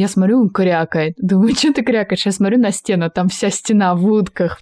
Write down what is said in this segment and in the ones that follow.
Я смотрю, он крякает. Думаю, что ты крякаешь? Я смотрю на стену, там вся стена в утках.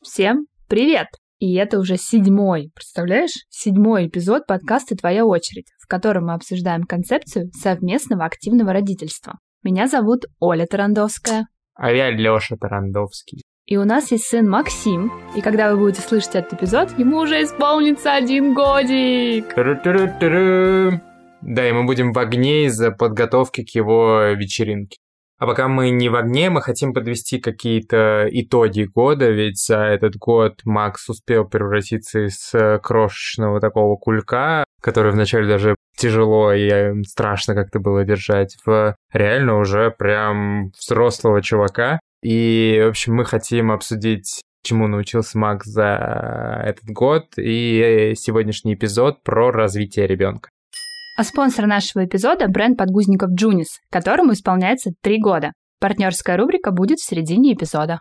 Всем привет! И это уже седьмой, представляешь? Седьмой эпизод подкаста «Твоя очередь», в котором мы обсуждаем концепцию совместного активного родительства. Меня зовут Оля Тарандовская. А я Лёша Тарандовский. И у нас есть сын Максим, и когда вы будете слышать этот эпизод, ему уже исполнится один годик. Туру-туру-туру. Да, и мы будем в огне из-за подготовки к его вечеринке. А пока мы не в огне, мы хотим подвести какие-то итоги года, ведь за этот год Макс успел превратиться из э, крошечного такого кулька, который вначале даже тяжело и страшно как-то было держать, в реально уже прям взрослого чувака. И, в общем, мы хотим обсудить чему научился Макс за этот год и сегодняшний эпизод про развитие ребенка. А спонсор нашего эпизода – бренд подгузников Junis, которому исполняется три года. Партнерская рубрика будет в середине эпизода.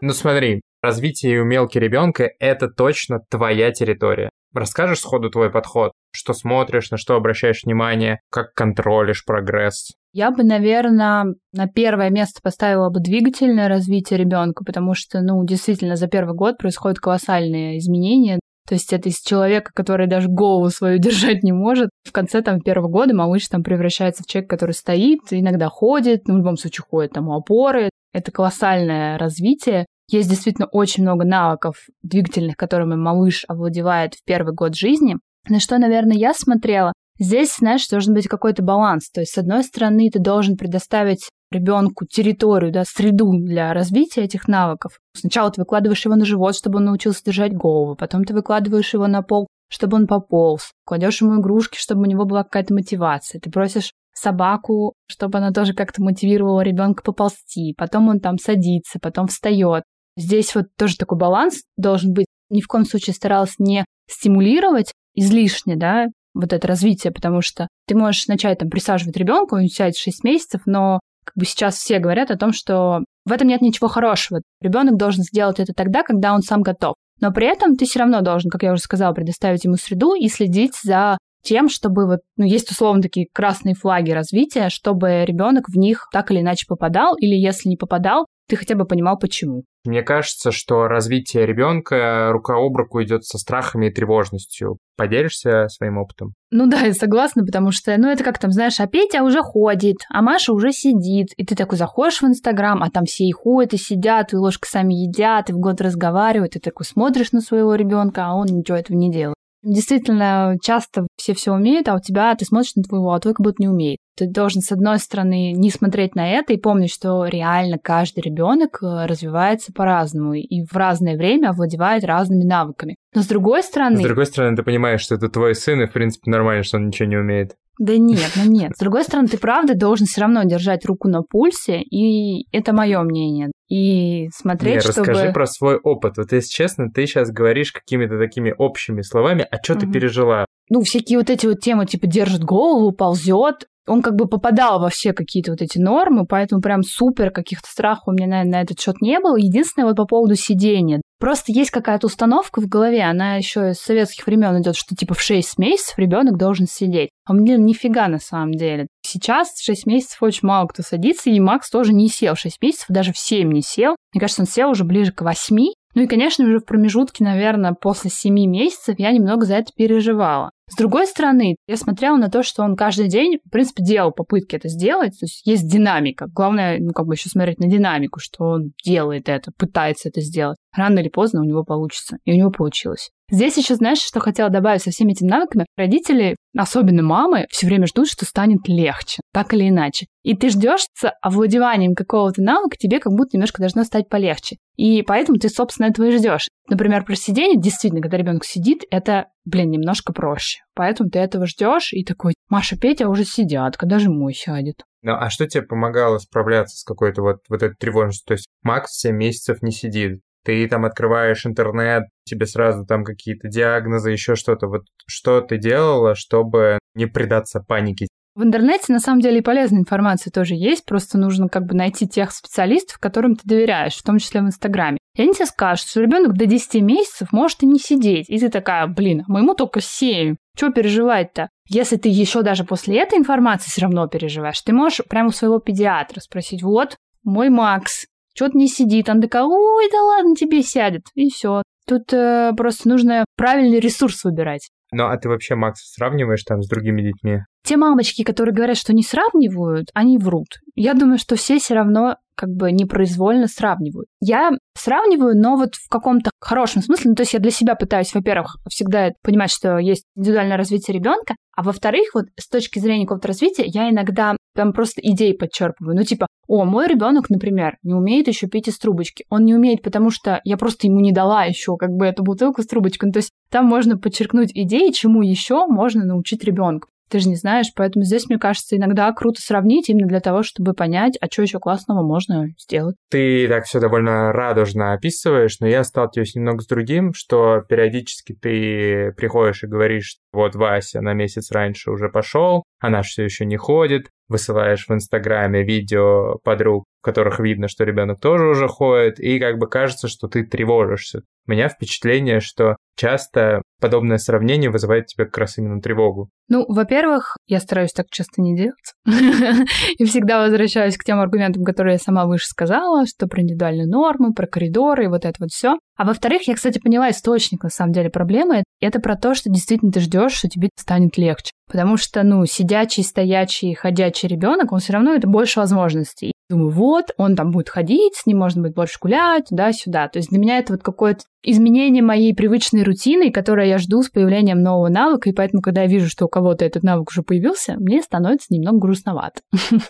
Ну смотри, развитие и умелки ребенка – это точно твоя территория. Расскажешь сходу твой подход? Что смотришь, на что обращаешь внимание, как контролишь прогресс? Я бы, наверное, на первое место поставила бы двигательное развитие ребенка, потому что, ну, действительно, за первый год происходят колоссальные изменения. То есть это из человека, который даже голову свою держать не может. В конце там первого года малыш там превращается в человека, который стоит, иногда ходит, ну, в любом случае ходит там у опоры. Это колоссальное развитие. Есть действительно очень много навыков двигательных, которыми малыш овладевает в первый год жизни. На что, наверное, я смотрела, Здесь, знаешь, должен быть какой-то баланс. То есть, с одной стороны, ты должен предоставить ребенку территорию, да, среду для развития этих навыков. Сначала ты выкладываешь его на живот, чтобы он научился держать голову, потом ты выкладываешь его на пол, чтобы он пополз, кладешь ему игрушки, чтобы у него была какая-то мотивация. Ты просишь собаку, чтобы она тоже как-то мотивировала ребенка поползти, потом он там садится, потом встает. Здесь вот тоже такой баланс должен быть. Ни в коем случае старалась не стимулировать излишне, да, вот это развитие, потому что ты можешь начать там присаживать ребенка, он сядет в 6 месяцев, но как бы сейчас все говорят о том, что в этом нет ничего хорошего. Ребенок должен сделать это тогда, когда он сам готов. Но при этом ты все равно должен, как я уже сказала, предоставить ему среду и следить за тем, чтобы вот, ну, есть условно такие красные флаги развития, чтобы ребенок в них так или иначе попадал, или если не попадал, ты хотя бы понимал, почему. Мне кажется, что развитие ребенка рука об руку идет со страхами и тревожностью. Поделишься своим опытом? Ну да, я согласна, потому что, ну это как там, знаешь, а Петя уже ходит, а Маша уже сидит, и ты такой заходишь в Инстаграм, а там все и ходят, и сидят, и ложкой сами едят, и в год разговаривают, и ты такой смотришь на своего ребенка, а он ничего этого не делает. Действительно, часто все все умеют, а у тебя ты смотришь на твоего, а твой как будто не умеет. Ты должен, с одной стороны, не смотреть на это и помнить, что реально каждый ребенок э, развивается по-разному и в разное время овладевает разными навыками. Но с другой стороны... С другой стороны, ты понимаешь, что это твой сын, и, в принципе, нормально, что он ничего не умеет. Да нет, ну нет. С другой стороны, ты правда должен все равно держать руку на пульсе, и это мое мнение. И смотреть, не, чтобы... расскажи про свой опыт. Вот если честно, ты сейчас говоришь какими-то такими общими словами, а что угу. ты пережила? Ну, всякие вот эти вот темы, типа, держит голову, ползет, он как бы попадал во все какие-то вот эти нормы, поэтому прям супер каких-то страхов у меня, наверное, на этот счет не было. Единственное вот по поводу сидения. Просто есть какая-то установка в голове, она еще из советских времен идет, что типа в 6 месяцев ребенок должен сидеть. А мне нифига на самом деле. Сейчас в 6 месяцев очень мало кто садится, и Макс тоже не сел в 6 месяцев, даже в 7 не сел. Мне кажется, он сел уже ближе к 8. Ну и, конечно же, в промежутке, наверное, после 7 месяцев я немного за это переживала. С другой стороны, я смотрела на то, что он каждый день, в принципе, делал попытки это сделать, то есть есть динамика. Главное, ну, как бы еще смотреть на динамику, что он делает это, пытается это сделать. Рано или поздно у него получится. И у него получилось. Здесь еще, знаешь, что хотела добавить со всеми этими навыками? Родители, особенно мамы, все время ждут, что станет легче, так или иначе. И ты ждешь овладеванием какого-то навыка, тебе как будто немножко должно стать полегче. И поэтому ты, собственно, этого и ждешь. Например, про сидение, действительно, когда ребенок сидит, это, блин, немножко проще. Поэтому ты этого ждешь и такой, Маша, Петя уже сидят, когда же мой сядет? Ну, а что тебе помогало справляться с какой-то вот, вот этой тревожностью? То есть Макс 7 месяцев не сидит, ты там открываешь интернет, тебе сразу там какие-то диагнозы, еще что-то. Вот что ты делала, чтобы не предаться панике. В интернете на самом деле и полезная информация тоже есть, просто нужно как бы найти тех специалистов, которым ты доверяешь, в том числе в Инстаграме. И они тебе скажут, что ребенок до 10 месяцев может и не сидеть. И ты такая, блин, а моему только 7. Чего переживать-то? Если ты еще даже после этой информации все равно переживаешь, ты можешь прямо у своего педиатра спросить, вот, мой Макс, что-то не сидит. Он такая, ой, да ладно, тебе сядет. И все. Тут э, просто нужно правильный ресурс выбирать. Ну, а ты вообще Макса сравниваешь там с другими детьми? Те мамочки, которые говорят, что не сравнивают, они врут. Я думаю, что все все равно как бы непроизвольно сравнивают. Я сравниваю, но вот в каком-то хорошем смысле. Ну, то есть я для себя пытаюсь, во-первых, всегда понимать, что есть индивидуальное развитие ребенка, а во-вторых, вот с точки зрения какого-то развития, я иногда там просто идеи подчерпываю. Ну, типа, о, мой ребенок, например, не умеет еще пить из трубочки. Он не умеет, потому что я просто ему не дала еще как бы эту бутылку с трубочкой. Ну, то есть там можно подчеркнуть идеи, чему еще можно научить ребенка ты же не знаешь, поэтому здесь, мне кажется, иногда круто сравнить именно для того, чтобы понять, а что еще классного можно сделать. Ты так все довольно радужно описываешь, но я сталкиваюсь немного с другим, что периодически ты приходишь и говоришь, вот Вася на месяц раньше уже пошел, она все еще не ходит, высылаешь в Инстаграме видео подруг, которых видно, что ребенок тоже уже ходит, и как бы кажется, что ты тревожишься. У меня впечатление, что часто подобное сравнение вызывает тебе как раз именно тревогу. Ну, во-первых, я стараюсь так часто не делать. И всегда возвращаюсь к тем аргументам, которые я сама выше сказала, что про индивидуальные нормы, про коридоры и вот это вот все. А во-вторых, я, кстати, поняла источник, на самом деле, проблемы. Это про то, что действительно ты ждешь, что тебе станет легче. Потому что, ну, сидячий, стоячий, ходячий ребенок, он все равно это больше возможностей. Думаю, вот, он там будет ходить, с ним можно будет больше гулять, туда-сюда. То есть для меня это вот какое-то изменение моей привычной рутины, которое я жду с появлением нового навыка, и поэтому, когда я вижу, что у кого-то этот навык уже появился, мне становится немного грустновато.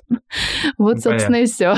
Вот, собственно, и все.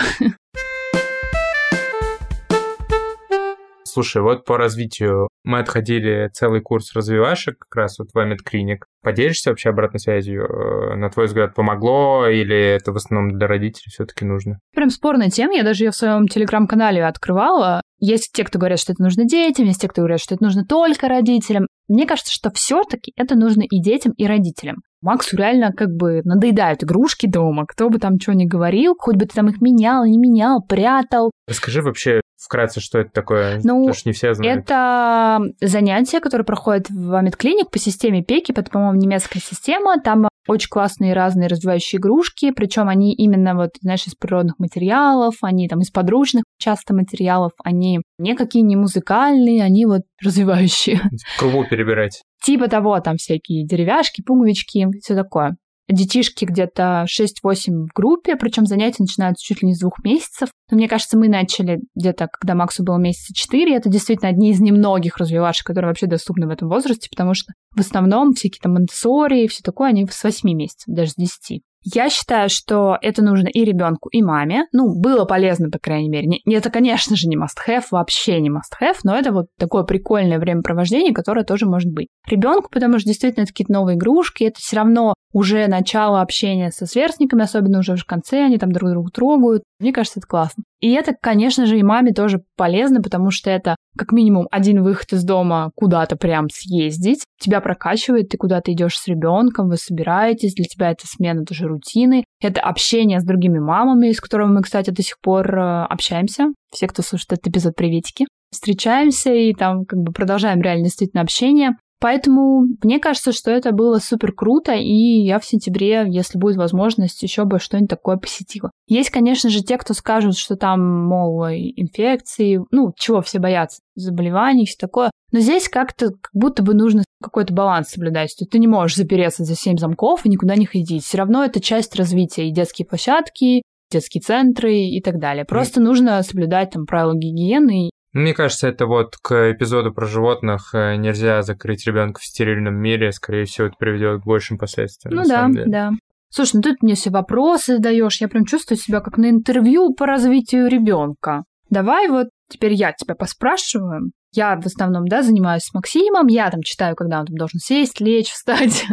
Слушай, вот по развитию мы отходили целый курс развивашек, как раз вот в Амит Клиник. Поделишься вообще обратной связью? Э, на твой взгляд, помогло или это в основном для родителей все-таки нужно? Прям спорная тема. Я даже ее в своем телеграм-канале открывала. Есть те, кто говорят, что это нужно детям, есть те, кто говорят, что это нужно только родителям. Мне кажется, что все-таки это нужно и детям, и родителям. Максу реально как бы надоедают игрушки дома, кто бы там что ни говорил, хоть бы ты там их менял, не менял, прятал. Расскажи вообще вкратце, что это такое, ну, потому что не все знают. Это занятие, которое проходит в Амитклиник по системе ПЕКИ, это, по-моему, немецкая система, там очень классные разные развивающие игрушки, причем они именно вот, знаешь, из природных материалов, они там из подручных часто материалов, они никакие не музыкальные, они вот развивающие. Кругу перебирать. Типа того, там всякие деревяшки, пуговички, все такое детишки где-то 6-8 в группе, причем занятия начинаются чуть ли не с двух месяцев. Но мне кажется, мы начали где-то, когда Максу было месяца 4. Это действительно одни из немногих развивашек, которые вообще доступны в этом возрасте, потому что в основном всякие там монтессори и все такое, они с 8 месяцев, даже с 10. Я считаю, что это нужно и ребенку, и маме. Ну, было полезно, по крайней мере. Не, это, конечно же, не must-have, вообще не must-have, но это вот такое прикольное времяпровождение, которое тоже может быть. Ребенку, потому что действительно это какие-то новые игрушки, это все равно уже начало общения со сверстниками, особенно уже в конце, они там друг друга трогают. Мне кажется, это классно. И это, конечно же, и маме тоже полезно, потому что это как минимум один выход из дома куда-то прям съездить. Тебя прокачивает, ты куда-то идешь с ребенком, вы собираетесь, для тебя это смена тоже рутины. Это общение с другими мамами, с которыми мы, кстати, до сих пор э, общаемся. Все, кто слушает этот эпизод, приветики. Встречаемся и там как бы продолжаем реально действительно общение. Поэтому мне кажется, что это было супер круто, и я в сентябре, если будет возможность, еще бы что-нибудь такое посетила. Есть, конечно же, те, кто скажут, что там, мол, инфекции, ну, чего все боятся, заболеваний, все такое. Но здесь как-то как будто бы нужно какой-то баланс соблюдать. То ты не можешь запереться за семь замков и никуда не ходить. Все равно это часть развития и детские площадки, детские центры и так далее. Просто mm. нужно соблюдать там правила гигиены мне кажется, это вот к эпизоду про животных э, нельзя закрыть ребенка в стерильном мире, скорее всего, это приведет к большим последствиям. Ну да, да. Слушай, ну тут мне все вопросы задаешь, я прям чувствую себя как на интервью по развитию ребенка. Давай вот теперь я тебя поспрашиваю. Я в основном, да, занимаюсь с Максимом, я там читаю, когда он там должен сесть, лечь, встать,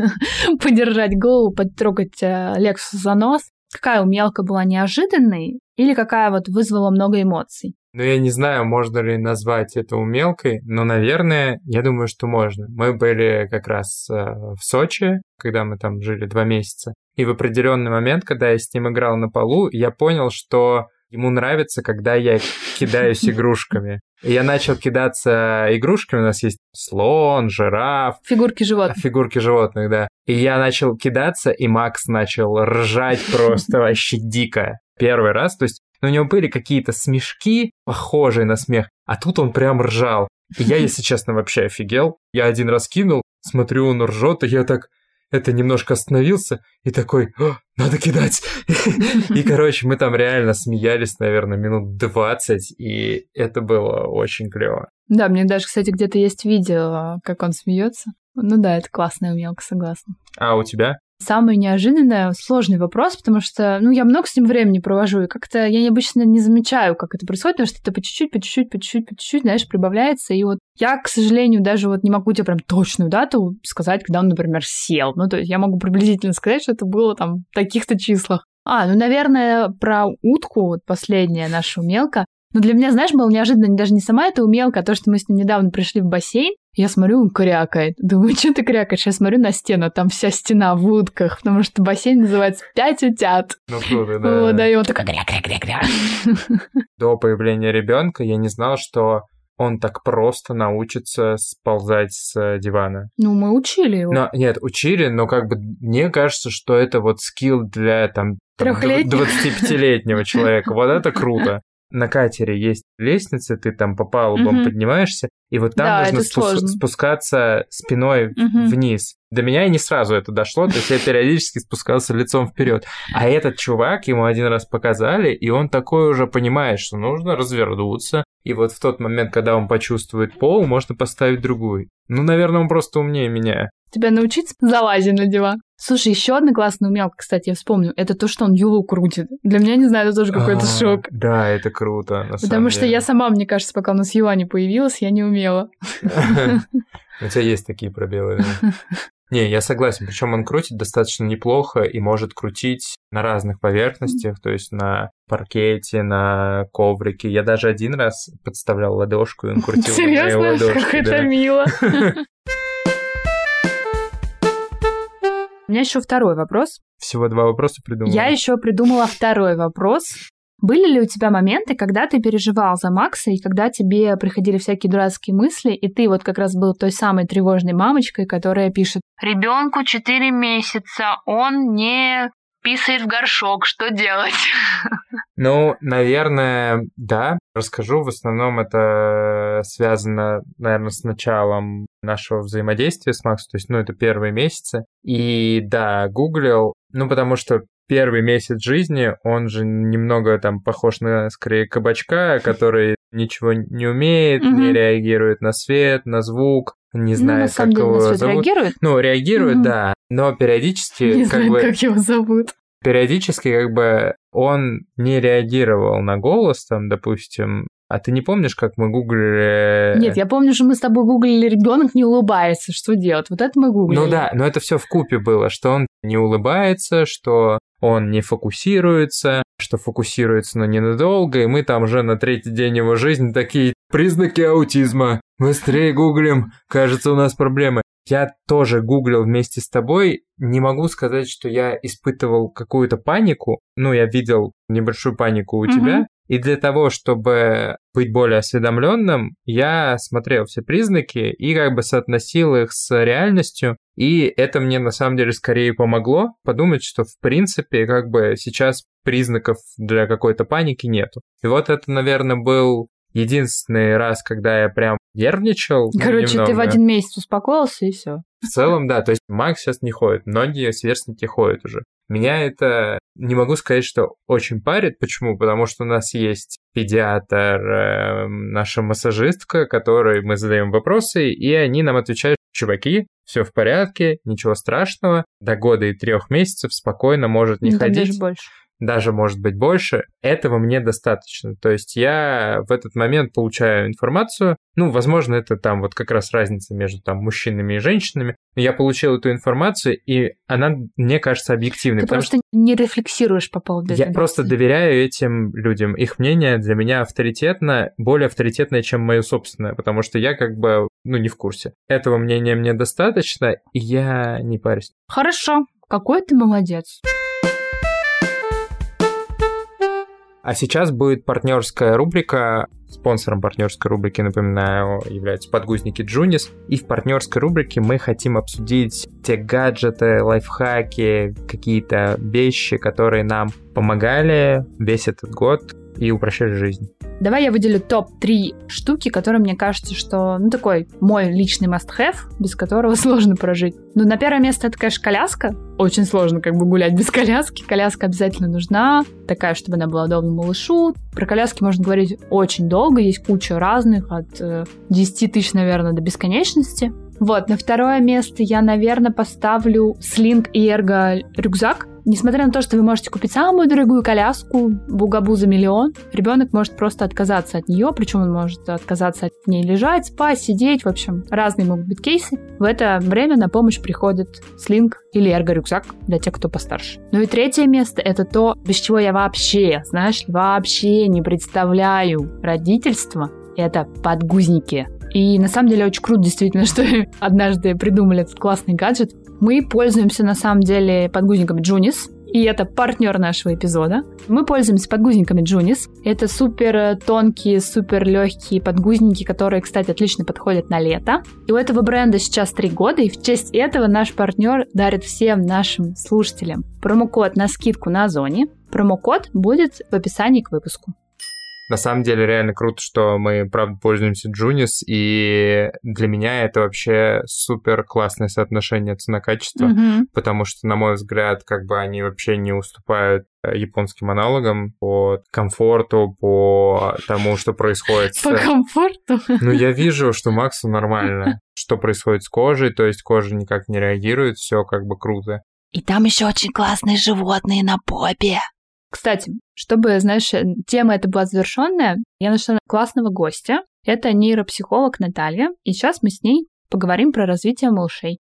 подержать голову, потрогать э, Лексус за нос. Какая умелка была неожиданной или какая вот вызвала много эмоций? Но я не знаю, можно ли назвать это умелкой, но, наверное, я думаю, что можно. Мы были как раз э, в Сочи, когда мы там жили два месяца. И в определенный момент, когда я с ним играл на полу, я понял, что ему нравится, когда я кидаюсь игрушками. И я начал кидаться игрушками. У нас есть слон, жираф. Фигурки животных. Фигурки животных, да. И я начал кидаться, и Макс начал ржать просто вообще дико. Первый раз, то есть у него были какие-то смешки, похожие на смех, а тут он прям ржал. И я, если честно, вообще офигел. Я один раз кинул, смотрю, он ржет, и я так это немножко остановился и такой, надо кидать. И, короче, мы там реально смеялись, наверное, минут 20, и это было очень клево. Да, мне даже, кстати, где-то есть видео, как он смеется. Ну да, это классная умелка, согласна. А у тебя? Самый неожиданный, сложный вопрос, потому что, ну, я много с ним времени провожу, и как-то я обычно не замечаю, как это происходит, потому что это по чуть-чуть, по чуть-чуть, по чуть-чуть, по чуть-чуть, знаешь, прибавляется, и вот я, к сожалению, даже вот не могу тебе прям точную дату сказать, когда он, например, сел. Ну, то есть я могу приблизительно сказать, что это было там в таких-то числах. А, ну, наверное, про утку, вот последняя наша умелка. Но для меня, знаешь, было неожиданно даже не сама эта умелка, а то, что мы с ним недавно пришли в бассейн, я смотрю, он крякает. Думаю, что ты крякаешь? Я смотрю на стену, там вся стена в утках, потому что бассейн называется «Пять утят». Ну, круто, да. Вот, да, и он такой кря-кря-кря-кря. До появления ребенка я не знал, что он так просто научится сползать с дивана. Ну, мы учили его. Но, нет, учили, но как бы мне кажется, что это вот скилл для там, там 25-летнего человека. Вот это круто на катере есть лестница, ты там по палубам угу. поднимаешься, и вот там да, нужно спу- спускаться спиной угу. вниз. До меня и не сразу это дошло, то есть я периодически спускался лицом вперед. А этот чувак, ему один раз показали, и он такой уже понимает, что нужно развернуться, и вот в тот момент, когда он почувствует пол, можно поставить другую. Ну, наверное, он просто умнее меня. Тебя научиться залазить на диван? Слушай, еще одна классная умелка, кстати, я вспомню, это то, что он юлу крутит. Для меня, не знаю, это тоже какой-то а, шок. Да, это круто. Потому что я сама, мне кажется, пока у нас юла не появилась, я не умела. У тебя есть такие пробелы. Не, я согласен. Причем он крутит достаточно неплохо и может крутить на разных поверхностях, то есть на паркете, на коврике. Я даже один раз подставлял ладошку, и он крутил Серьезно? на ладошки. Как это мило. У меня еще второй вопрос. Всего два вопроса придумала. Я еще придумала второй вопрос. Были ли у тебя моменты, когда ты переживал за Макса, и когда тебе приходили всякие дурацкие мысли, и ты вот как раз был той самой тревожной мамочкой, которая пишет «Ребенку 4 месяца, он не писает в горшок, что делать? Ну, наверное, да. Расскажу. В основном это связано, наверное, с началом нашего взаимодействия с Максом. То есть, ну, это первые месяцы. И да, гуглил. Ну, потому что первый месяц жизни, он же немного там похож на, скорее, кабачка, который ничего не умеет, не реагирует на свет, на звук, не ну, знает, ну, как его зовут. реагирует? Ну, реагирует, да, но периодически... Не как знаю, бы, как его зовут. Периодически как бы он не реагировал на голос, там, допустим, а ты не помнишь, как мы гуглили... Нет, я помню, что мы с тобой гуглили «ребенок не улыбается», что делать? Вот это мы гуглили. Ну да, но это все в купе было, что он не улыбается, что он не фокусируется, что фокусируется, но ненадолго, и мы там уже на третий день его жизни такие признаки аутизма. Быстрее гуглим, кажется, у нас проблемы. Я тоже гуглил вместе с тобой. Не могу сказать, что я испытывал какую-то панику. Ну, я видел небольшую панику у mm-hmm. тебя. И для того, чтобы быть более осведомленным, я смотрел все признаки и как бы соотносил их с реальностью. И это мне на самом деле скорее помогло подумать, что в принципе как бы сейчас признаков для какой-то паники нету. И вот это, наверное, был единственный раз, когда я прям нервничал. Короче, немного. ты в один месяц успокоился и все. В целом, да. То есть Макс сейчас не ходит. Многие сверстники ходят уже. Меня это, не могу сказать, что очень парит. Почему? Потому что у нас есть педиатр, э, наша массажистка, которой мы задаем вопросы, и они нам отвечают, чуваки, все в порядке, ничего страшного, до года и трех месяцев спокойно может не ну, ходить. Даже больше. Даже может быть больше, этого мне достаточно. То есть я в этот момент получаю информацию, ну, возможно, это там вот как раз разница между там мужчинами и женщинами, но я получил эту информацию, и она, мне кажется, объективной. Ты просто что... не рефлексируешь по поводу этого. Я просто доверяю этим людям. Их мнение для меня авторитетно, более авторитетное, чем мое собственное, потому что я как бы, ну, не в курсе. Этого мнения мне достаточно, и я не парюсь. Хорошо, какой ты молодец. А сейчас будет партнерская рубрика. Спонсором партнерской рубрики, напоминаю, являются подгузники Джунис. И в партнерской рубрике мы хотим обсудить те гаджеты, лайфхаки, какие-то вещи, которые нам помогали весь этот год и упрощали жизнь. Давай я выделю топ-3 штуки, которые мне кажется, что, ну, такой мой личный must-have, без которого сложно прожить. Ну, на первое место это, конечно, коляска. Очень сложно как бы гулять без коляски. Коляска обязательно нужна, такая, чтобы она была удобна малышу. Про коляски можно говорить очень долго, есть куча разных, от э, 10 тысяч, наверное, до бесконечности. Вот, на второе место я, наверное, поставлю слинг и эрго рюкзак. Несмотря на то, что вы можете купить самую дорогую коляску, бугабу за миллион, ребенок может просто отказаться от нее, причем он может отказаться от ней лежать, спать, сидеть, в общем, разные могут быть кейсы. В это время на помощь приходит слинг или эрго-рюкзак для тех, кто постарше. Ну и третье место — это то, без чего я вообще, знаешь, вообще не представляю родительство. Это подгузники. И на самом деле очень круто действительно, что однажды придумали этот классный гаджет. Мы пользуемся на самом деле подгузниками Junis, и это партнер нашего эпизода. Мы пользуемся подгузниками Junis. Это супер тонкие, супер легкие подгузники, которые, кстати, отлично подходят на лето. И у этого бренда сейчас три года, и в честь этого наш партнер дарит всем нашим слушателям промокод на скидку на Озоне. Промокод будет в описании к выпуску. На самом деле реально круто, что мы, правда, пользуемся Junis, и для меня это вообще супер классное соотношение цена-качество, mm-hmm. потому что, на мой взгляд, как бы они вообще не уступают э, японским аналогам по комфорту, по тому, что происходит. По комфорту? Ну, я вижу, что Максу нормально. Что происходит с кожей, то есть кожа никак не реагирует, все как бы круто. И там еще очень классные животные на попе. Кстати, чтобы, знаешь, тема эта была завершенная, я нашла классного гостя. Это нейропсихолог Наталья, и сейчас мы с ней поговорим про развитие малышей.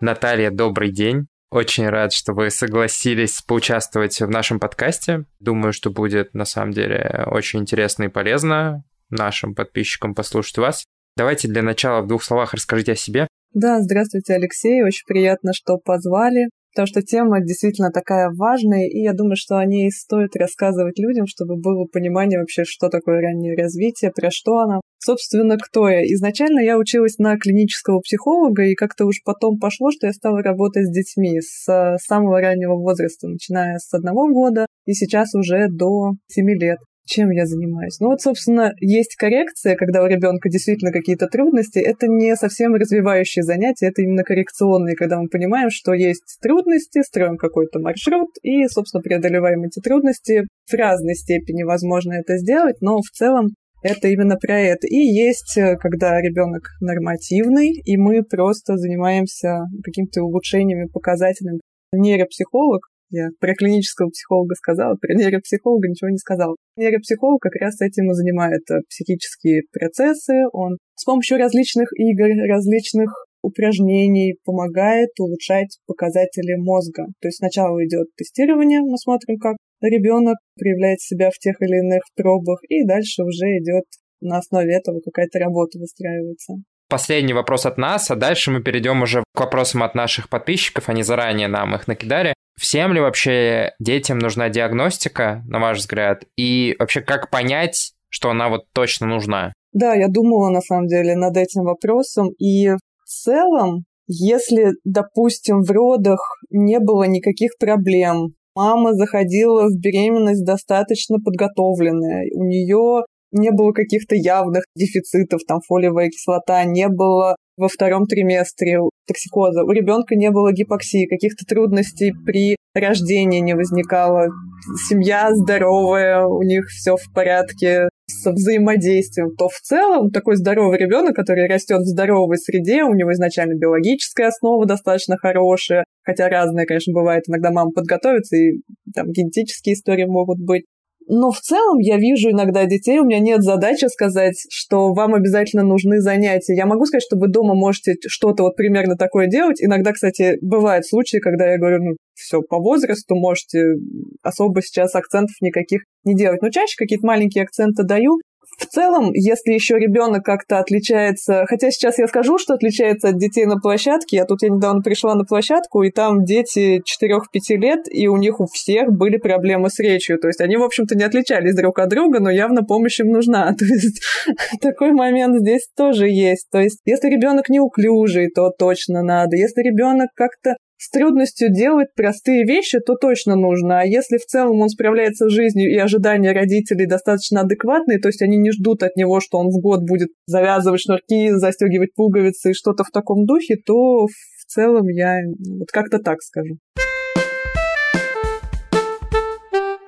Наталья, добрый день. Очень рад, что вы согласились поучаствовать в нашем подкасте. Думаю, что будет на самом деле очень интересно и полезно нашим подписчикам послушать вас. Давайте для начала в двух словах расскажите о себе. Да, здравствуйте, Алексей. Очень приятно, что позвали потому что тема действительно такая важная, и я думаю, что о ней стоит рассказывать людям, чтобы было понимание вообще, что такое раннее развитие, про что она. Собственно, кто я? Изначально я училась на клинического психолога, и как-то уж потом пошло, что я стала работать с детьми с самого раннего возраста, начиная с одного года и сейчас уже до семи лет чем я занимаюсь. Ну вот, собственно, есть коррекция, когда у ребенка действительно какие-то трудности. Это не совсем развивающие занятия, это именно коррекционные, когда мы понимаем, что есть трудности, строим какой-то маршрут и, собственно, преодолеваем эти трудности. В разной степени возможно это сделать, но в целом это именно про это. И есть, э, когда ребенок нормативный, и мы просто занимаемся какими-то улучшениями показателями. Нейропсихолог я про клинического психолога сказала, про нейропсихолога ничего не сказала. Нейропсихолог как раз этим и занимает психические процессы. Он с помощью различных игр, различных упражнений помогает улучшать показатели мозга. То есть сначала идет тестирование, мы смотрим, как ребенок проявляет себя в тех или иных пробах, и дальше уже идет на основе этого какая-то работа выстраивается последний вопрос от нас, а дальше мы перейдем уже к вопросам от наших подписчиков, они заранее нам их накидали. Всем ли вообще детям нужна диагностика, на ваш взгляд? И вообще, как понять, что она вот точно нужна? Да, я думала на самом деле над этим вопросом. И в целом, если, допустим, в родах не было никаких проблем, мама заходила в беременность достаточно подготовленная, у нее не было каких-то явных дефицитов, там фолиевая кислота, не было во втором триместре токсикоза, у ребенка не было гипоксии, каких-то трудностей при рождении не возникало, семья здоровая, у них все в порядке, со взаимодействием, то в целом такой здоровый ребенок, который растет в здоровой среде, у него изначально биологическая основа достаточно хорошая, хотя разные, конечно, бывает, иногда мама подготовится, и там генетические истории могут быть. Но в целом я вижу иногда детей, у меня нет задачи сказать, что вам обязательно нужны занятия. Я могу сказать, что вы дома можете что-то вот примерно такое делать. Иногда, кстати, бывают случаи, когда я говорю, ну, все по возрасту, можете особо сейчас акцентов никаких не делать. Но чаще какие-то маленькие акценты даю. В целом, если еще ребенок как-то отличается, хотя сейчас я скажу, что отличается от детей на площадке, а тут я недавно пришла на площадку, и там дети 4-5 лет, и у них у всех были проблемы с речью. То есть они, в общем-то, не отличались друг от друга, но явно помощь им нужна. То есть такой момент здесь тоже есть. То есть если ребенок неуклюжий, то точно надо. Если ребенок как-то с трудностью делать простые вещи, то точно нужно. А если в целом он справляется с жизнью и ожидания родителей достаточно адекватные, то есть они не ждут от него, что он в год будет завязывать шнурки, застегивать пуговицы и что-то в таком духе, то в целом я вот как-то так скажу.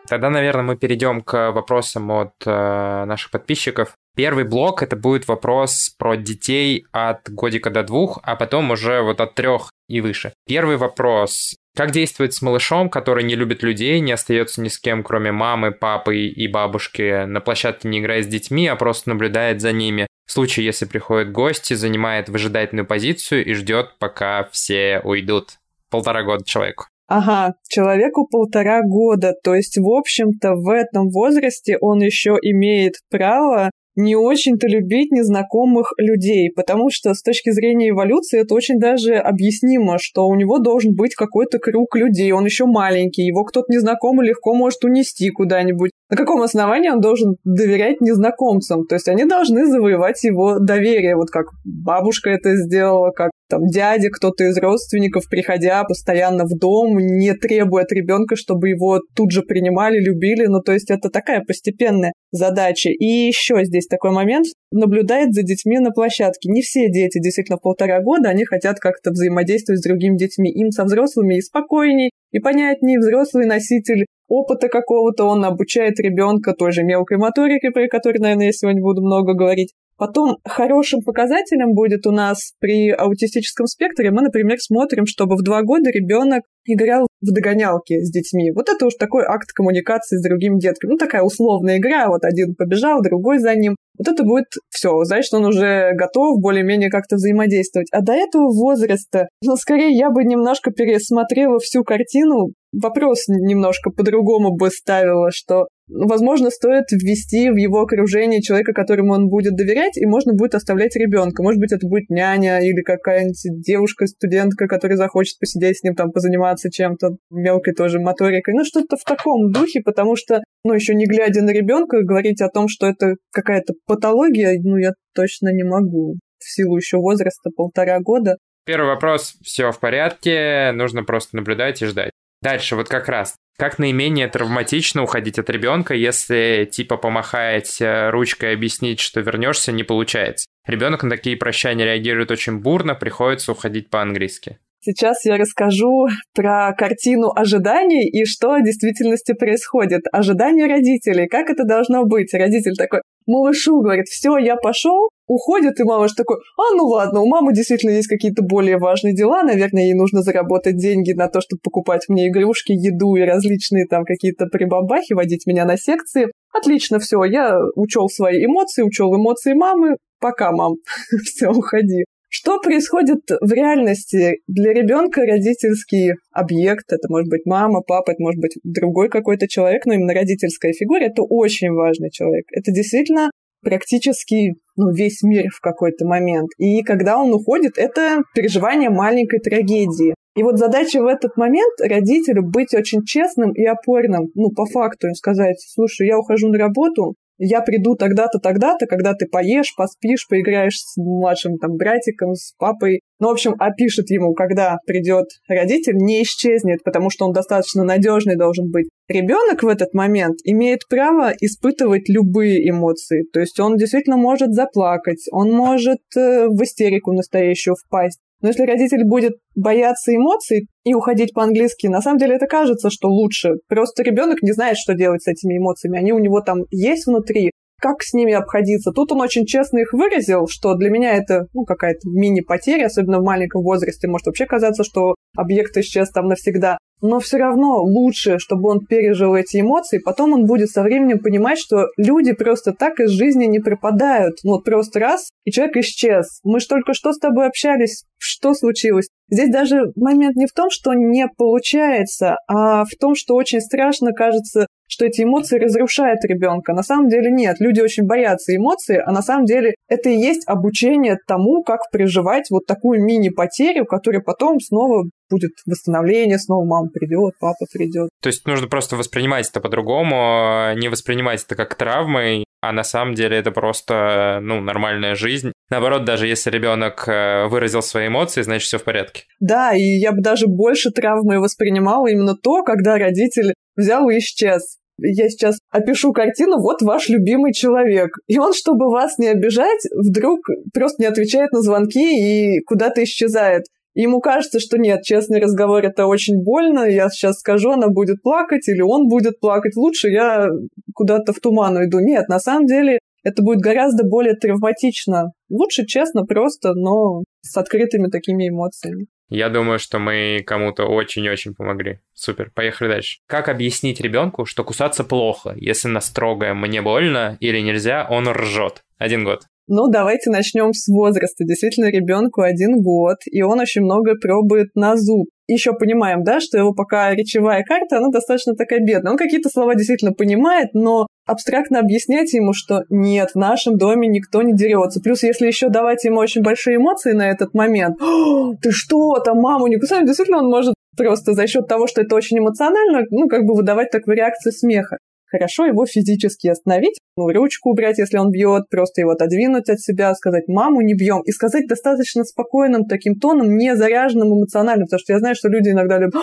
Тогда, наверное, мы перейдем к вопросам от э, наших подписчиков. Первый блок это будет вопрос про детей от годика до двух, а потом уже вот от трех и выше. Первый вопрос. Как действовать с малышом, который не любит людей, не остается ни с кем, кроме мамы, папы и бабушки, на площадке не играет с детьми, а просто наблюдает за ними? В случае, если приходят гости, занимает выжидательную позицию и ждет, пока все уйдут. Полтора года человеку. Ага, человеку полтора года, то есть, в общем-то, в этом возрасте он еще имеет право не очень-то любить незнакомых людей, потому что с точки зрения эволюции это очень даже объяснимо, что у него должен быть какой-то круг людей, он еще маленький, его кто-то незнакомый легко может унести куда-нибудь. На каком основании он должен доверять незнакомцам? То есть они должны завоевать его доверие, вот как бабушка это сделала, как там дядя, кто-то из родственников, приходя постоянно в дом, не требуя от ребенка, чтобы его тут же принимали, любили. Ну, то есть это такая постепенная задача. И еще здесь такой момент, наблюдает за детьми на площадке. Не все дети действительно полтора года, они хотят как-то взаимодействовать с другими детьми. Им со взрослыми и спокойней, и понятнее, взрослый носитель опыта какого-то, он обучает ребенка той же мелкой моторике, про которую, наверное, я сегодня буду много говорить. Потом хорошим показателем будет у нас при аутистическом спектре, мы, например, смотрим, чтобы в два года ребенок играл в догонялки с детьми. Вот это уж такой акт коммуникации с другими детками. Ну, такая условная игра, вот один побежал, другой за ним. Вот это будет все, значит, он уже готов более-менее как-то взаимодействовать. А до этого возраста, ну, скорее, я бы немножко пересмотрела всю картину, вопрос немножко по-другому бы ставила, что возможно, стоит ввести в его окружение человека, которому он будет доверять, и можно будет оставлять ребенка. Может быть, это будет няня или какая-нибудь девушка, студентка, которая захочет посидеть с ним, там, позаниматься чем-то мелкой тоже моторикой. Ну, что-то в таком духе, потому что, ну, еще не глядя на ребенка, говорить о том, что это какая-то патология, ну, я точно не могу. В силу еще возраста полтора года. Первый вопрос, все в порядке, нужно просто наблюдать и ждать. Дальше, вот как раз. Как наименее травматично уходить от ребенка, если типа помахать э, ручкой и объяснить, что вернешься, не получается? Ребенок на такие прощания реагирует очень бурно, приходится уходить по-английски. Сейчас я расскажу про картину ожиданий и что в действительности происходит. Ожидания родителей, как это должно быть. Родитель такой, малышу говорит, все, я пошел, уходит, и малыш такой, а, ну ладно, у мамы действительно есть какие-то более важные дела, наверное, ей нужно заработать деньги на то, чтобы покупать мне игрушки, еду и различные там какие-то прибамбахи, водить меня на секции. Отлично, все, я учел свои эмоции, учел эмоции мамы, пока, мам, все, уходи. Что происходит в реальности? Для ребенка родительский объект, это может быть мама, папа, это может быть другой какой-то человек, но именно родительская фигура, это очень важный человек. Это действительно практически ну, весь мир в какой-то момент. И когда он уходит, это переживание маленькой трагедии. И вот задача в этот момент родителю быть очень честным и опорным, ну, по факту, им сказать, слушай, я ухожу на работу, я приду тогда-то, тогда-то, когда ты поешь, поспишь, поиграешь с младшим там братиком, с папой. Ну, в общем, опишет ему, когда придет родитель, не исчезнет, потому что он достаточно надежный должен быть. Ребенок в этот момент имеет право испытывать любые эмоции. То есть он действительно может заплакать, он может э, в истерику настоящую впасть. Но если родитель будет бояться эмоций и уходить по-английски, на самом деле это кажется, что лучше. Просто ребенок не знает, что делать с этими эмоциями. Они у него там есть внутри. как с ними обходиться. Тут он очень честно их выразил, что для меня это ну, какая-то мини-потеря, особенно в маленьком возрасте. Может вообще казаться, что объект исчез там навсегда но все равно лучше, чтобы он пережил эти эмоции, потом он будет со временем понимать, что люди просто так из жизни не пропадают. Ну вот просто раз, и человек исчез. Мы же только что с тобой общались, что случилось? Здесь даже момент не в том, что не получается, а в том, что очень страшно кажется, что эти эмоции разрушают ребенка. На самом деле нет, люди очень боятся эмоций, а на самом деле это и есть обучение тому, как переживать вот такую мини-потерю, которая потом снова будет восстановление, снова мама придет, папа придет. То есть нужно просто воспринимать это по-другому, не воспринимать это как травмой, а на самом деле это просто, ну, нормальная жизнь. Наоборот, даже если ребенок э, выразил свои эмоции, значит, все в порядке. Да, и я бы даже больше травмой воспринимала именно то, когда родитель взял и исчез я сейчас опишу картину, вот ваш любимый человек. И он, чтобы вас не обижать, вдруг просто не отвечает на звонки и куда-то исчезает. Ему кажется, что нет, честный разговор это очень больно, я сейчас скажу, она будет плакать или он будет плакать, лучше я куда-то в туман уйду. Нет, на самом деле это будет гораздо более травматично. Лучше честно, просто, но с открытыми такими эмоциями. Я думаю, что мы кому-то очень-очень помогли. Супер, поехали дальше. Как объяснить ребенку, что кусаться плохо, если на строгое «мне больно» или «нельзя», он ржет? Один год. Ну, давайте начнем с возраста. Действительно, ребенку один год, и он очень много пробует на зуб. Еще понимаем, да, что его пока речевая карта, она достаточно такая бедная. Он какие-то слова действительно понимает, но абстрактно объяснять ему, что нет, в нашем доме никто не дерется. Плюс, если еще давать ему очень большие эмоции на этот момент, ты что, там маму не кусаешь, действительно он может просто за счет того, что это очень эмоционально, ну, как бы выдавать такую реакцию смеха хорошо его физически остановить, ну, ручку убрать, если он бьет, просто его отодвинуть от себя, сказать «маму не бьем», и сказать достаточно спокойным таким тоном, не заряженным эмоционально, потому что я знаю, что люди иногда любят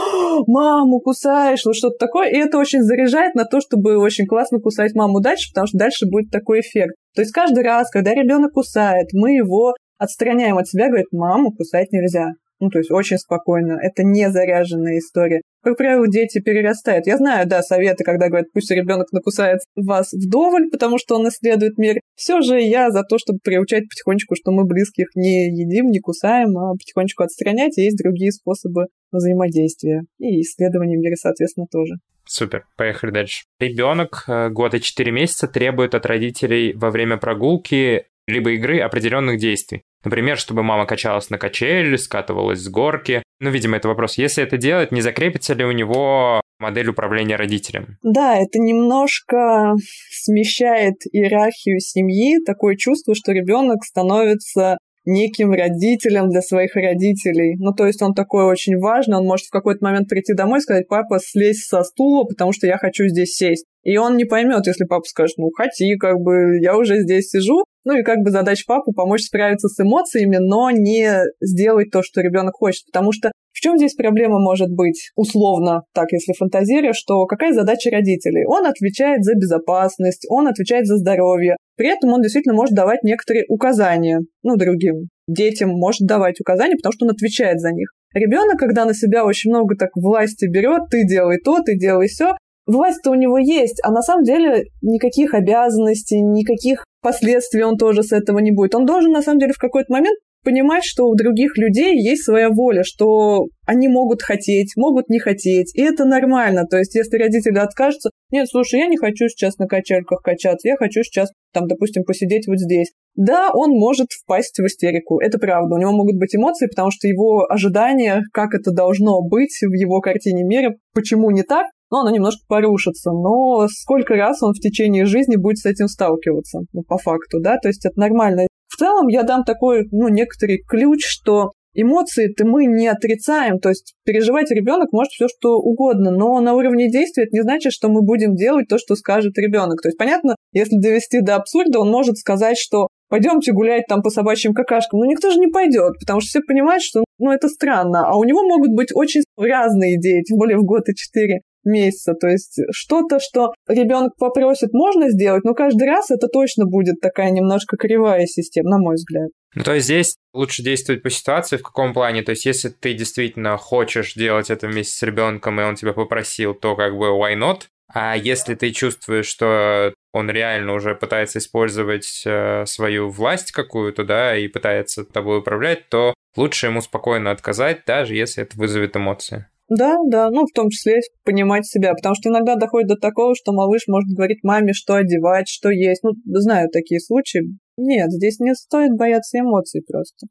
«маму кусаешь», вот что-то такое, и это очень заряжает на то, чтобы очень классно кусать маму дальше, потому что дальше будет такой эффект. То есть каждый раз, когда ребенок кусает, мы его отстраняем от себя, говорит, маму кусать нельзя. Ну, то есть очень спокойно. Это не заряженная история. Как правило, дети перерастают. Я знаю, да, советы, когда говорят, пусть ребенок накусает вас вдоволь, потому что он исследует мир. Все же я за то, чтобы приучать потихонечку, что мы близких не едим, не кусаем, а потихонечку отстранять, и есть другие способы взаимодействия. И исследования мира, соответственно, тоже. Супер, поехали дальше. Ребенок э, года 4 месяца требует от родителей во время прогулки либо игры определенных действий. Например, чтобы мама качалась на качель, скатывалась с горки. Ну, видимо, это вопрос. Если это делать, не закрепится ли у него модель управления родителем? Да, это немножко смещает иерархию семьи, такое чувство, что ребенок становится неким родителем для своих родителей. Ну, то есть он такой очень важный, он может в какой-то момент прийти домой и сказать, папа, слезь со стула, потому что я хочу здесь сесть. И он не поймет, если папа скажет, ну, хоти, как бы, я уже здесь сижу. Ну и как бы задача папы помочь справиться с эмоциями, но не сделать то, что ребенок хочет. Потому что в чем здесь проблема может быть, условно, так, если фантазируя, что какая задача родителей? Он отвечает за безопасность, он отвечает за здоровье. При этом он действительно может давать некоторые указания, ну, другим детям может давать указания, потому что он отвечает за них. Ребенок, когда на себя очень много так власти берет, ты делай то, ты делай все, власть-то у него есть, а на самом деле никаких обязанностей, никаких последствий он тоже с этого не будет. Он должен, на самом деле, в какой-то момент понимать, что у других людей есть своя воля, что они могут хотеть, могут не хотеть, и это нормально. То есть, если родители откажутся, нет, слушай, я не хочу сейчас на качальках качаться, я хочу сейчас, там, допустим, посидеть вот здесь. Да, он может впасть в истерику, это правда. У него могут быть эмоции, потому что его ожидания, как это должно быть в его картине мира, почему не так, но оно немножко порушится. Но сколько раз он в течение жизни будет с этим сталкиваться, ну, по факту, да, то есть это нормально. Целом я дам такой, ну, некоторый ключ, что Эмоции-то мы не отрицаем, то есть переживать ребенок может все что угодно, но на уровне действия это не значит, что мы будем делать то, что скажет ребенок. То есть, понятно, если довести до абсурда, он может сказать, что пойдемте гулять там по собачьим какашкам. Но никто же не пойдет, потому что все понимают, что ну, это странно. А у него могут быть очень разные идеи, тем более в год и четыре месяца. То есть что-то, что ребенок попросит, можно сделать, но каждый раз это точно будет такая немножко кривая система, на мой взгляд. Ну, то есть здесь лучше действовать по ситуации, в каком плане? То есть если ты действительно хочешь делать это вместе с ребенком, и он тебя попросил, то как бы why not? А если ты чувствуешь, что он реально уже пытается использовать э, свою власть какую-то, да, и пытается тобой управлять, то лучше ему спокойно отказать, даже если это вызовет эмоции. Да, да, ну в том числе понимать себя, потому что иногда доходит до такого, что малыш может говорить маме, что одевать, что есть. Ну, знаю такие случаи. Нет, здесь не стоит бояться эмоций просто.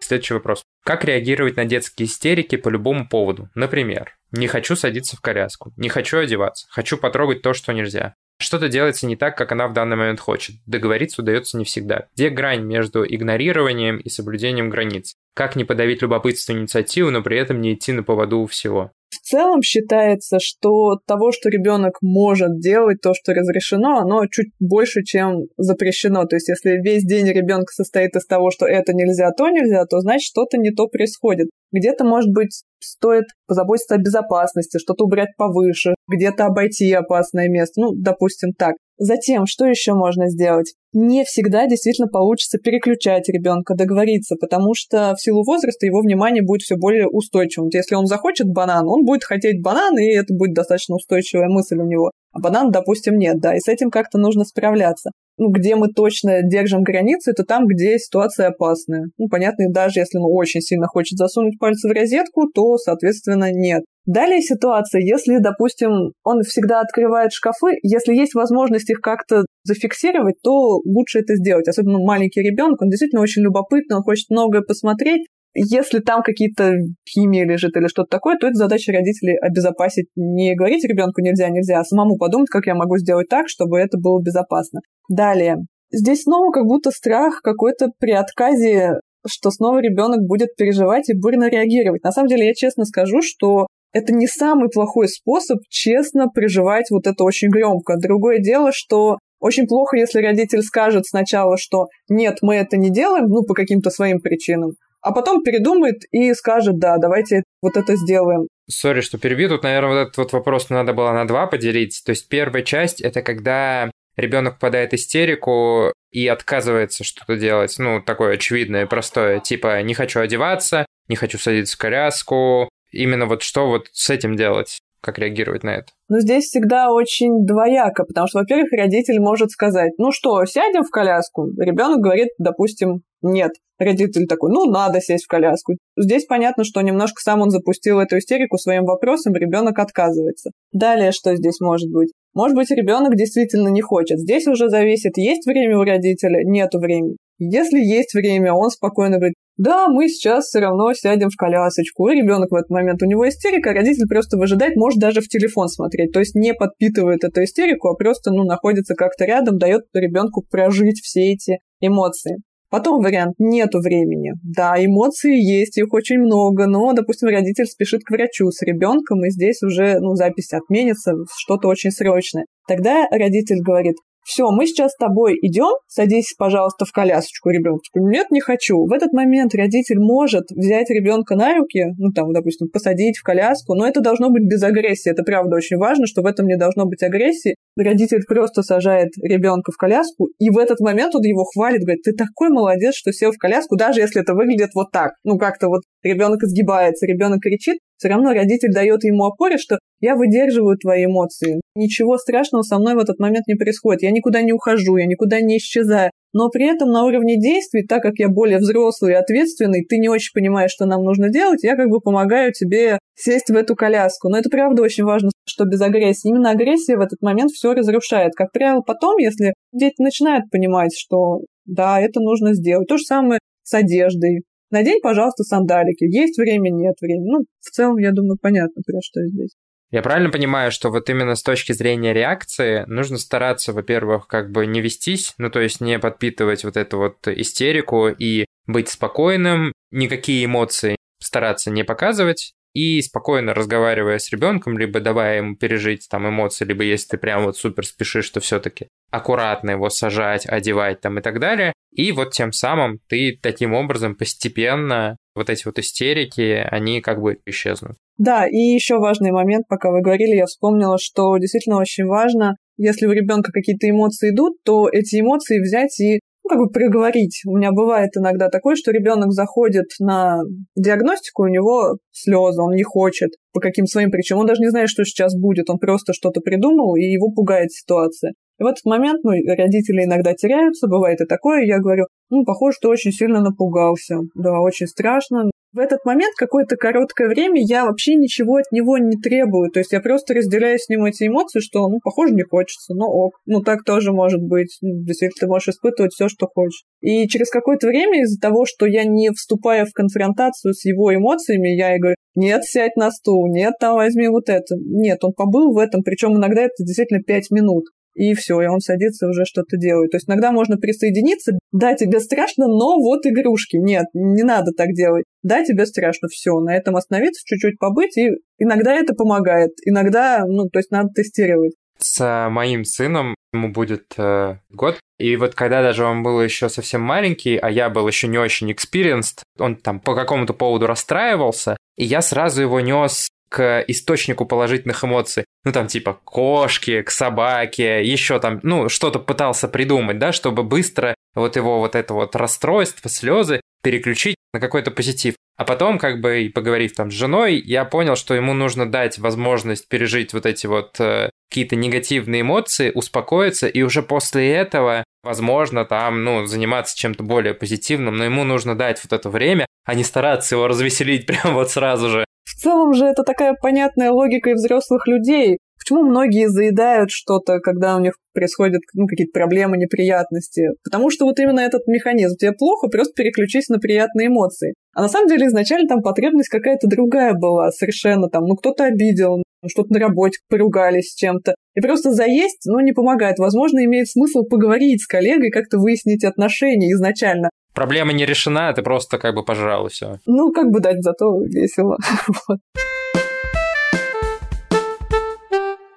Следующий вопрос. Как реагировать на детские истерики по любому поводу? Например, не хочу садиться в коляску, не хочу одеваться, хочу потрогать то, что нельзя. Что-то делается не так, как она в данный момент хочет. Договориться удается не всегда. Где грань между игнорированием и соблюдением границ? Как не подавить любопытство и инициативу, но при этом не идти на поводу у всего? В целом считается, что того, что ребенок может делать, то, что разрешено, оно чуть больше, чем запрещено. То есть, если весь день ребенка состоит из того, что это нельзя, то нельзя, то значит что-то не то происходит. Где-то, может быть, стоит позаботиться о безопасности, что-то убрать повыше, где-то обойти опасное место. Ну, допустим, так. Затем, что еще можно сделать? Не всегда действительно получится переключать ребенка, договориться, потому что в силу возраста его внимание будет все более устойчивым. Вот если он захочет банан, он будет хотеть банан, и это будет достаточно устойчивая мысль у него. А банан, допустим, нет, да, и с этим как-то нужно справляться. Ну, где мы точно держим границы, это там, где ситуация опасная. Ну, понятно, и даже если он очень сильно хочет засунуть пальцы в розетку, то, соответственно, нет. Далее ситуация, если, допустим, он всегда открывает шкафы, если есть возможность их как-то зафиксировать, то лучше это сделать. Особенно маленький ребенок, он действительно очень любопытный, он хочет многое посмотреть. Если там какие-то химии лежит или что-то такое, то это задача родителей обезопасить. Не говорить ребенку нельзя, нельзя, а самому подумать, как я могу сделать так, чтобы это было безопасно. Далее. Здесь снова как будто страх какой-то при отказе что снова ребенок будет переживать и бурно реагировать. На самом деле, я честно скажу, что это не самый плохой способ честно приживать вот это очень громко. Другое дело, что очень плохо, если родитель скажет сначала, что нет, мы это не делаем, ну, по каким-то своим причинам, а потом передумает и скажет, да, давайте вот это сделаем. Сори, что перебью. Тут, наверное, вот этот вот вопрос надо было на два поделить. То есть первая часть — это когда ребенок попадает в истерику и отказывается что-то делать, ну, такое очевидное, простое, типа «не хочу одеваться», «не хочу садиться в коляску», именно вот что вот с этим делать? Как реагировать на это? Ну, здесь всегда очень двояко, потому что, во-первых, родитель может сказать, ну что, сядем в коляску? Ребенок говорит, допустим, нет. Родитель такой, ну, надо сесть в коляску. Здесь понятно, что немножко сам он запустил эту истерику своим вопросом, ребенок отказывается. Далее что здесь может быть? Может быть, ребенок действительно не хочет. Здесь уже зависит, есть время у родителя, нету времени. Если есть время, он спокойно говорит, да, мы сейчас все равно сядем в колясочку. И ребенок в этот момент, у него истерика, а родитель просто выжидает, может даже в телефон смотреть. То есть не подпитывает эту истерику, а просто ну, находится как-то рядом, дает ребенку прожить все эти эмоции. Потом вариант «нету времени». Да, эмоции есть, их очень много, но, допустим, родитель спешит к врачу с ребенком, и здесь уже ну, запись отменится, что-то очень срочное. Тогда родитель говорит, все, мы сейчас с тобой идем, садись, пожалуйста, в колясочку ребенка. Нет, не хочу. В этот момент родитель может взять ребенка на руки, ну там, допустим, посадить в коляску, но это должно быть без агрессии. Это правда очень важно, что в этом не должно быть агрессии. Родитель просто сажает ребенка в коляску, и в этот момент он его хвалит, говорит, ты такой молодец, что сел в коляску, даже если это выглядит вот так. Ну, как-то вот ребенок изгибается, ребенок кричит, все равно родитель дает ему опоре, что я выдерживаю твои эмоции. Ничего страшного со мной в этот момент не происходит. Я никуда не ухожу, я никуда не исчезаю. Но при этом на уровне действий, так как я более взрослый и ответственный, ты не очень понимаешь, что нам нужно делать, я как бы помогаю тебе сесть в эту коляску. Но это правда очень важно, что без агрессии. Именно агрессия в этот момент все разрушает. Как правило, потом, если дети начинают понимать, что да, это нужно сделать. То же самое с одеждой. Надень, пожалуйста, сандалики. Есть время, нет времени. Ну, в целом, я думаю, понятно, про что здесь. Я правильно понимаю, что вот именно с точки зрения реакции нужно стараться, во-первых, как бы не вестись, ну то есть не подпитывать вот эту вот истерику и быть спокойным, никакие эмоции стараться не показывать, и спокойно разговаривая с ребенком, либо давая ему пережить там эмоции, либо если ты прям вот супер спешишь, то все-таки аккуратно его сажать, одевать там и так далее. И вот тем самым ты таким образом постепенно вот эти вот истерики, они как бы исчезнут. Да, и еще важный момент, пока вы говорили, я вспомнила, что действительно очень важно, если у ребенка какие-то эмоции идут, то эти эмоции взять и ну, как бы приговорить. У меня бывает иногда такое, что ребенок заходит на диагностику, у него слезы, он не хочет по каким своим причинам. Он даже не знает, что сейчас будет, он просто что-то придумал, и его пугает ситуация. И в этот момент, ну, родители иногда теряются, бывает и такое, я говорю, ну, похоже, что очень сильно напугался. Да, очень страшно. В этот момент какое-то короткое время я вообще ничего от него не требую. То есть я просто разделяю с ним эти эмоции, что, ну, похоже, не хочется, но ок. Ну, так тоже может быть. Ну, действительно, ты можешь испытывать все, что хочешь. И через какое-то время из-за того, что я не вступаю в конфронтацию с его эмоциями, я и говорю, нет, сядь на стул, нет, там возьми вот это. Нет, он побыл в этом, причем иногда это действительно пять минут и все, и он садится уже что-то делает. То есть иногда можно присоединиться, да, тебе страшно, но вот игрушки. Нет, не надо так делать. Да, тебе страшно, все, на этом остановиться, чуть-чуть побыть, и иногда это помогает, иногда, ну, то есть надо тестировать. С моим сыном ему будет э, год, и вот когда даже он был еще совсем маленький, а я был еще не очень experienced, он там по какому-то поводу расстраивался, и я сразу его нес к источнику положительных эмоций. Ну, там, типа, кошки, к собаке, еще там, ну, что-то пытался придумать, да, чтобы быстро вот его вот это вот расстройство, слезы переключить на какой-то позитив. А потом, как бы, поговорив там с женой, я понял, что ему нужно дать возможность пережить вот эти вот э, какие-то негативные эмоции, успокоиться, и уже после этого, возможно, там, ну, заниматься чем-то более позитивным, но ему нужно дать вот это время, а не стараться его развеселить прямо вот сразу же. В целом же это такая понятная логика и взрослых людей. Почему многие заедают что-то, когда у них происходят ну, какие-то проблемы, неприятности? Потому что вот именно этот механизм. Тебе плохо, просто переключись на приятные эмоции. А на самом деле изначально там потребность какая-то другая была, совершенно там, ну кто-то обидел, ну, что-то на работе поругались с чем-то. И просто заесть, ну, не помогает. Возможно, имеет смысл поговорить с коллегой, как-то выяснить отношения изначально. Проблема не решена, ты просто как бы пожрал и все. Ну, как бы дать, зато весело.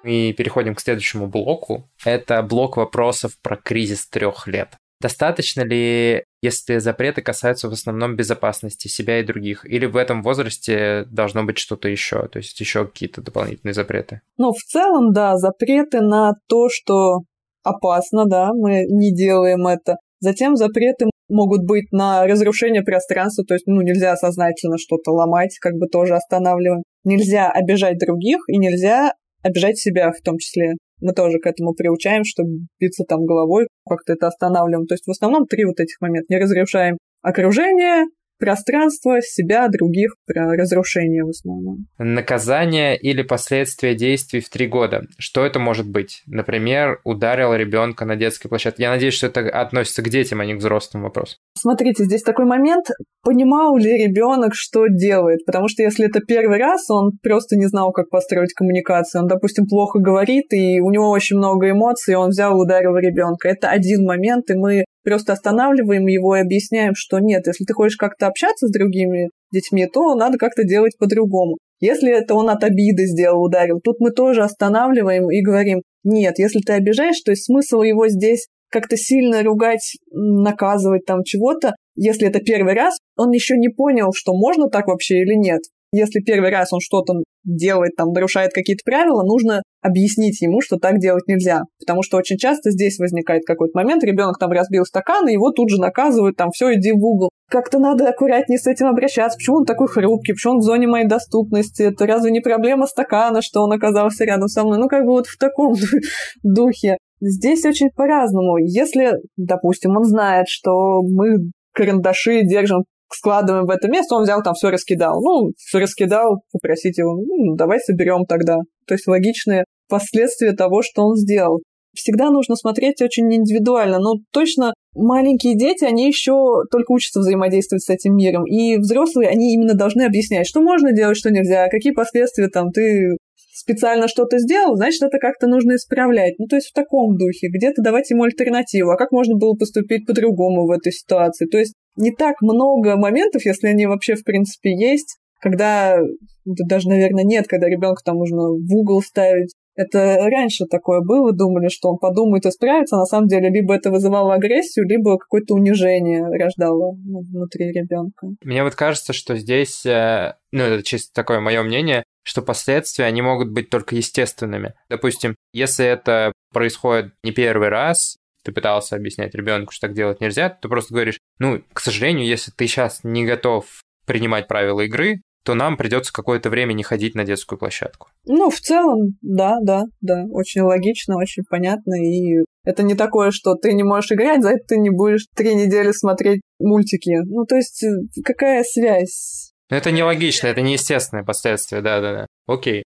И переходим к следующему блоку. Это блок вопросов про кризис трех лет. Достаточно ли, если запреты касаются в основном безопасности себя и других? Или в этом возрасте должно быть что-то еще, то есть еще какие-то дополнительные запреты? Ну, в целом, да, запреты на то, что опасно, да, мы не делаем это. Затем запреты могут быть на разрушение пространства, то есть, ну, нельзя сознательно что-то ломать, как бы тоже останавливаем. Нельзя обижать других и нельзя обижать себя в том числе. Мы тоже к этому приучаем, чтобы биться там головой, как-то это останавливаем. То есть в основном три вот этих момента. Не разрушаем окружение, пространство, себя, других, про разрушение в основном. Наказание или последствия действий в три года. Что это может быть? Например, ударил ребенка на детской площадке. Я надеюсь, что это относится к детям, а не к взрослым вопрос. Смотрите, здесь такой момент, понимал ли ребенок, что делает. Потому что если это первый раз, он просто не знал, как построить коммуникацию. Он, допустим, плохо говорит, и у него очень много эмоций, и он взял и ударил ребенка. Это один момент, и мы просто останавливаем его и объясняем, что нет, если ты хочешь как-то общаться с другими детьми, то надо как-то делать по-другому. Если это он от обиды сделал, ударил, тут мы тоже останавливаем и говорим, нет, если ты обижаешь, то есть смысл его здесь как-то сильно ругать, наказывать там чего-то, если это первый раз, он еще не понял, что можно так вообще или нет. Если первый раз он что-то делает, там, нарушает какие-то правила, нужно объяснить ему, что так делать нельзя. Потому что очень часто здесь возникает какой-то момент, ребенок там разбил стакан, и его тут же наказывают, там, все, иди в угол. Как-то надо аккуратнее с этим обращаться. Почему он такой хрупкий? Почему он в зоне моей доступности? Это разве не проблема стакана, что он оказался рядом со мной? Ну, как бы вот в таком духе. Здесь очень по-разному. Если, допустим, он знает, что мы карандаши держим складываем в это место, он взял там все раскидал. Ну, раскидал, попросить его, ну, давай соберем тогда. То есть логичные последствия того, что он сделал. Всегда нужно смотреть очень индивидуально. Ну, точно маленькие дети, они еще только учатся взаимодействовать с этим миром. И взрослые, они именно должны объяснять, что можно делать, что нельзя, какие последствия там ты специально что-то сделал, значит, это как-то нужно исправлять. Ну, то есть в таком духе. Где-то давать ему альтернативу. А как можно было поступить по-другому в этой ситуации? То есть не так много моментов, если они вообще в принципе есть, когда да даже, наверное, нет, когда ребенка там нужно в угол ставить. Это раньше такое было, думали, что он подумает и справится, а на самом деле либо это вызывало агрессию, либо какое-то унижение рождало внутри ребенка. Мне вот кажется, что здесь, э, ну, это чисто такое мое мнение, что последствия, они могут быть только естественными. Допустим, если это происходит не первый раз, ты пытался объяснять ребенку, что так делать нельзя, ты просто говоришь, ну, к сожалению, если ты сейчас не готов принимать правила игры, то нам придется какое-то время не ходить на детскую площадку. Ну, в целом, да, да, да, очень логично, очень понятно, и это не такое, что ты не можешь играть, за это ты не будешь три недели смотреть мультики. Ну, то есть, э, какая связь? Это нелогично, это неестественное последствие, да-да-да. Окей.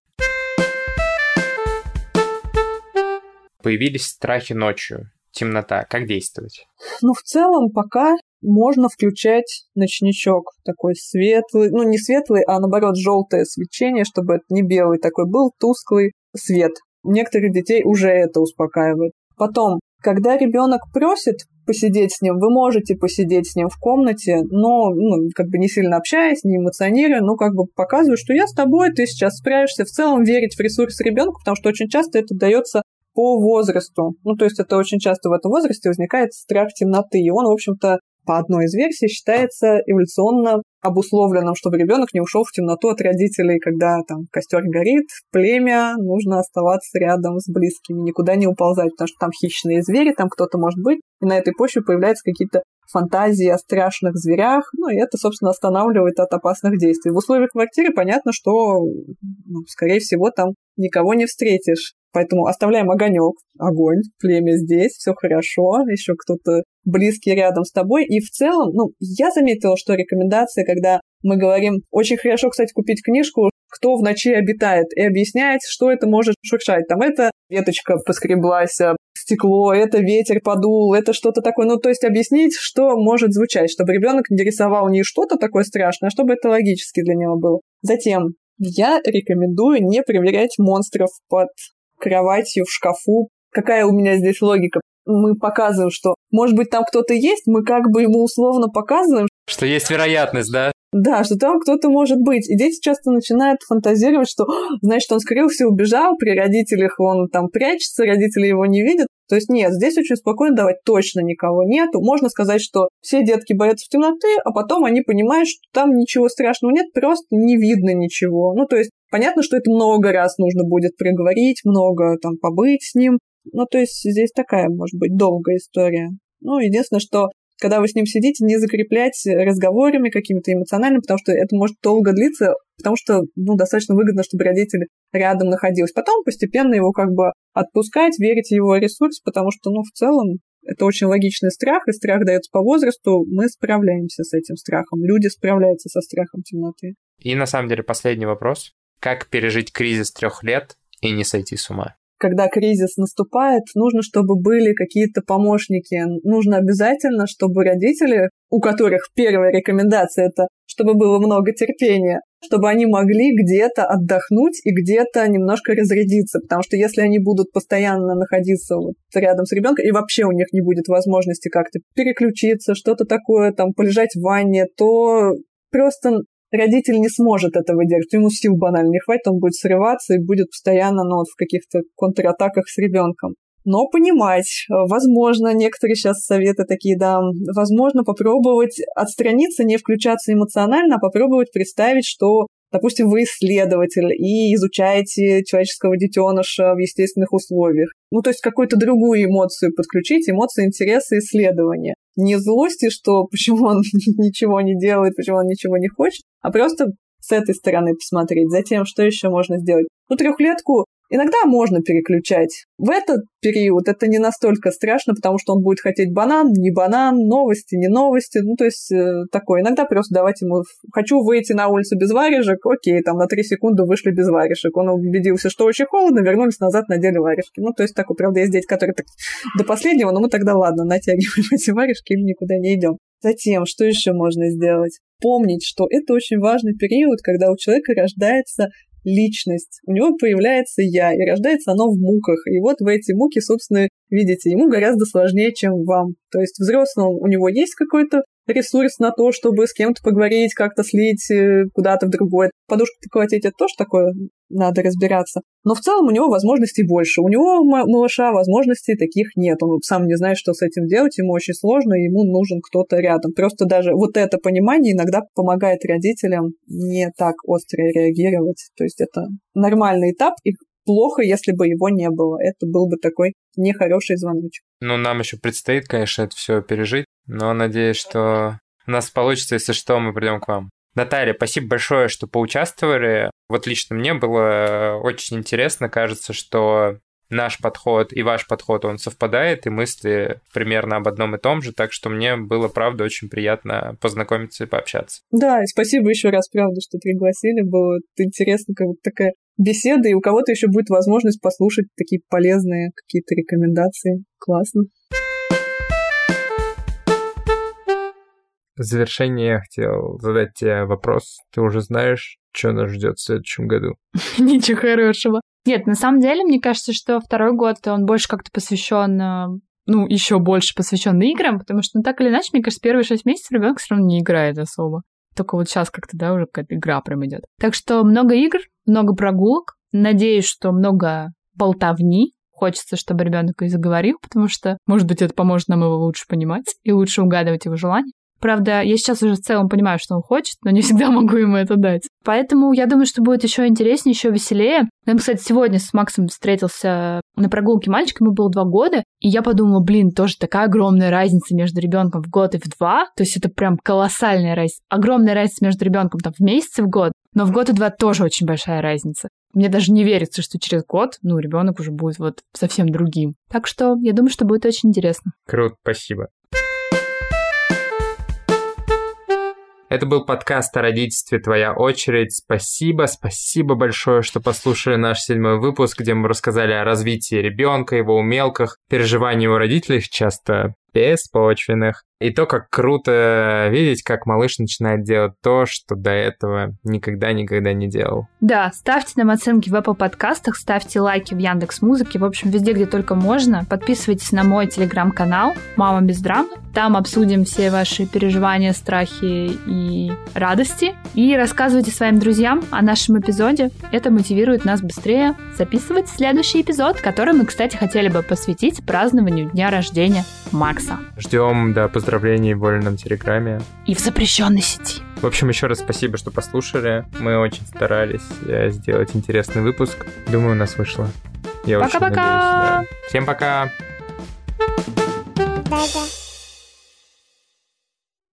Появились страхи ночью, темнота. Как действовать? Ну, в целом, пока можно включать ночничок такой светлый, ну не светлый, а наоборот желтое свечение, чтобы это не белый такой был, тусклый свет. Некоторых детей уже это успокаивает. Потом, когда ребенок просит посидеть с ним, вы можете посидеть с ним в комнате, но ну, как бы не сильно общаясь, не эмоционируя, ну как бы показываю, что я с тобой, ты сейчас справишься. В целом верить в ресурс ребенка, потому что очень часто это дается по возрасту. Ну, то есть это очень часто в этом возрасте возникает страх темноты. И он, в общем-то, по одной из версий считается эволюционно обусловленным, чтобы ребенок не ушел в темноту от родителей, когда там костер горит, племя, нужно оставаться рядом с близкими, никуда не уползать, потому что там хищные звери, там кто-то может быть, и на этой почве появляются какие-то фантазии о страшных зверях, ну и это, собственно, останавливает от опасных действий. В условиях квартиры понятно, что, ну, скорее всего, там никого не встретишь. Поэтому оставляем огонек, огонь, племя здесь, все хорошо, еще кто-то близкий рядом с тобой. И в целом, ну, я заметила, что рекомендация, когда мы говорим, очень хорошо, кстати, купить книжку «Кто в ночи обитает» и объяснять, что это может шуршать. Там это веточка поскреблась, стекло, это ветер подул, это что-то такое. Ну, то есть объяснить, что может звучать, чтобы ребенок не рисовал не что-то такое страшное, а чтобы это логически для него было. Затем я рекомендую не проверять монстров под кроватью в шкафу. Какая у меня здесь логика? Мы показываем, что, может быть, там кто-то есть, мы как бы ему условно показываем, что есть вероятность, да? Да, что там кто-то может быть. И дети часто начинают фантазировать, что, значит, он скрылся, убежал, при родителях он там прячется, родители его не видят. То есть нет, здесь очень спокойно давать точно никого нету. Можно сказать, что все детки боятся в темноты, а потом они понимают, что там ничего страшного нет, просто не видно ничего. Ну, то есть понятно, что это много раз нужно будет приговорить, много там побыть с ним. Ну, то есть здесь такая, может быть, долгая история. Ну, единственное, что когда вы с ним сидите, не закреплять разговорами какими-то эмоциональными, потому что это может долго длиться, потому что ну, достаточно выгодно, чтобы родители рядом находились. Потом постепенно его как бы отпускать, верить в его ресурс, потому что, ну, в целом, это очень логичный страх, и страх дается по возрасту. Мы справляемся с этим страхом. Люди справляются со страхом темноты. И на самом деле последний вопрос. Как пережить кризис трех лет и не сойти с ума? Когда кризис наступает, нужно, чтобы были какие-то помощники. Нужно обязательно, чтобы родители, у которых первая рекомендация это, чтобы было много терпения, чтобы они могли где-то отдохнуть и где-то немножко разрядиться. Потому что если они будут постоянно находиться вот рядом с ребенком, и вообще у них не будет возможности как-то переключиться, что-то такое, там, полежать в ванне, то просто родитель не сможет этого делать, ему сил банально не хватит, он будет срываться и будет постоянно ну, вот, в каких-то контратаках с ребенком. Но понимать, возможно, некоторые сейчас советы такие, да, возможно, попробовать отстраниться, не включаться эмоционально, а попробовать представить, что Допустим, вы исследователь и изучаете человеческого детеныша в естественных условиях. Ну, то есть какую-то другую эмоцию подключить, эмоции интереса исследования. Не злости, что почему он ничего не делает, почему он ничего не хочет, а просто с этой стороны посмотреть. Затем, что еще можно сделать? Ну, трехлетку Иногда можно переключать. В этот период это не настолько страшно, потому что он будет хотеть банан, не банан, новости, не новости. Ну, то есть э, такое. Иногда просто давать ему... Хочу выйти на улицу без варежек, окей, там на 3 секунды вышли без варежек. Он убедился, что очень холодно, вернулись назад, надели варежки. Ну, то есть такой, правда, есть дети, которые так до последнего, но мы тогда, ладно, натягиваем эти варежки или никуда не идем. Затем, что еще можно сделать? Помнить, что это очень важный период, когда у человека рождается личность, у него появляется я, и рождается оно в муках. И вот в эти муки, собственно, видите, ему гораздо сложнее, чем вам. То есть взрослому у него есть какой-то ресурс на то, чтобы с кем-то поговорить, как-то слить э, куда-то в другое. Подушку поколотить – это тоже такое, надо разбираться. Но в целом у него возможностей больше. У него, малыша, возможностей таких нет. Он сам не знает, что с этим делать, ему очень сложно, ему нужен кто-то рядом. Просто даже вот это понимание иногда помогает родителям не так остро реагировать. То есть это нормальный этап, и плохо, если бы его не было. Это был бы такой нехороший звоночек. Ну, нам еще предстоит, конечно, это все пережить, но надеюсь, что у нас получится, если что, мы придем к вам. Наталья, спасибо большое, что поучаствовали. Вот лично мне было очень интересно. Кажется, что наш подход и ваш подход, он совпадает, и мысли примерно об одном и том же, так что мне было, правда, очень приятно познакомиться и пообщаться. Да, и спасибо еще раз, правда, что пригласили, было интересно, как вот такая беседа, и у кого-то еще будет возможность послушать такие полезные какие-то рекомендации. Классно. В завершение я хотел задать тебе вопрос. Ты уже знаешь, что нас ждет в следующем году? Ничего хорошего. Нет, на самом деле, мне кажется, что второй год, он больше как-то посвящен э, ну, еще больше посвящен играм, потому что, ну, так или иначе, мне кажется, первые шесть месяцев ребенок все равно не играет особо. Только вот сейчас как-то, да, уже какая-то игра прям идет. Так что много игр, много прогулок. Надеюсь, что много болтовни. Хочется, чтобы ребенок и заговорил, потому что, может быть, это поможет нам его лучше понимать и лучше угадывать его желания. Правда, я сейчас уже в целом понимаю, что он хочет, но не всегда могу ему это дать. Поэтому я думаю, что будет еще интереснее, еще веселее. Я, кстати, сегодня с Максом встретился на прогулке мальчик, ему было два года, и я подумала, блин, тоже такая огромная разница между ребенком в год и в два. То есть это прям колоссальная разница. Огромная разница между ребенком там в месяц и в год. Но в год и два тоже очень большая разница. Мне даже не верится, что через год, ну, ребенок уже будет вот совсем другим. Так что я думаю, что будет очень интересно. Круто, спасибо. Это был подкаст о родительстве «Твоя очередь». Спасибо, спасибо большое, что послушали наш седьмой выпуск, где мы рассказали о развитии ребенка, его умелках, переживании его родителей, часто беспочвенных. И то, как круто видеть, как малыш начинает делать то, что до этого никогда-никогда не делал. Да, ставьте нам оценки в Apple подкастах, ставьте лайки в Яндекс Музыке, в общем, везде, где только можно. Подписывайтесь на мой телеграм-канал «Мама без драмы». Там обсудим все ваши переживания, страхи и радости. И рассказывайте своим друзьям о нашем эпизоде. Это мотивирует нас быстрее записывать следующий эпизод, который мы, кстати, хотели бы посвятить празднованию дня рождения Макса. Ждем, да, поздравлений в вольном Телеграме. И в запрещенной сети. В общем, еще раз спасибо, что послушали. Мы очень старались э, сделать интересный выпуск. Думаю, у нас вышло. Я пока-пока! Да. Всем пока! Да-да.